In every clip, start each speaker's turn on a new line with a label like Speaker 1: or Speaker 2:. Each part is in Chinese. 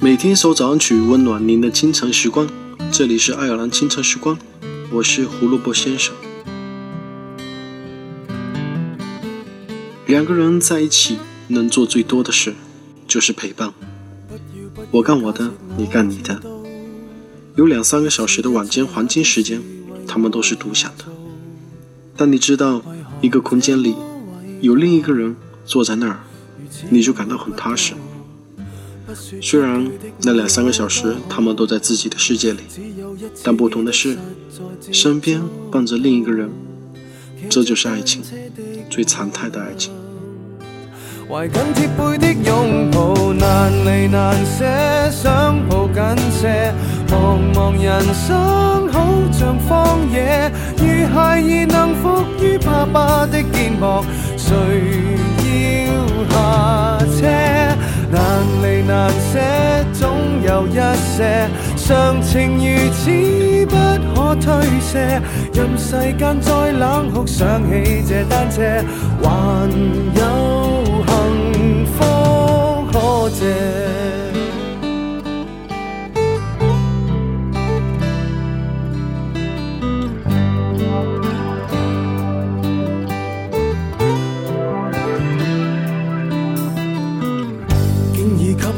Speaker 1: 每天一首早安曲，温暖您的清晨时光。这里是爱尔兰清晨时光，我是胡萝卜先生。两个人在一起能做最多的事，就是陪伴。我干我的，你干你的。有两三个小时的晚间黄金时间，他们都是独享的。但你知道，一个空间里有另一个人坐在那儿，你就感到很踏实。虽然那两三个小时他们都在自己的世界里，但不同的是，身边伴着另一个人，这就是爱情，最常态的爱情。
Speaker 2: 怀紧贴背的拥抱，难离难舍，想抱紧些。茫茫人生好像荒野，如孩儿能伏于爸爸的肩膊，难舍，总有一些常情如此不可推卸。任世间再冷酷，想起这单车，还有。幸福可借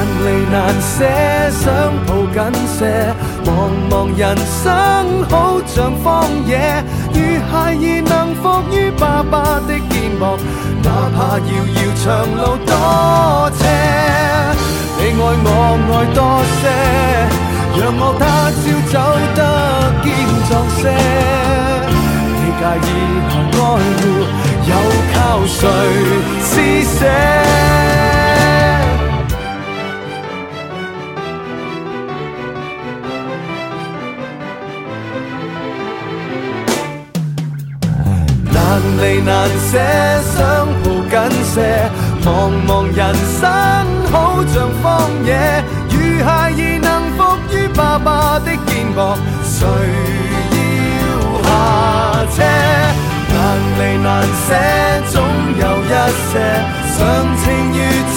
Speaker 2: 难离难舍，想抱紧些。茫茫人生好像荒野，如孩儿能伏于爸爸的肩膊，哪怕遥遥长路多斜。你爱我爱多些，让我他朝走得坚壮些。你介意爱护，又靠谁施舍？难离难舍，想抱紧些。茫茫人生。好像荒野，如孩儿能伏于爸爸的肩膊，谁要下车？难离难舍，总有一些常情如此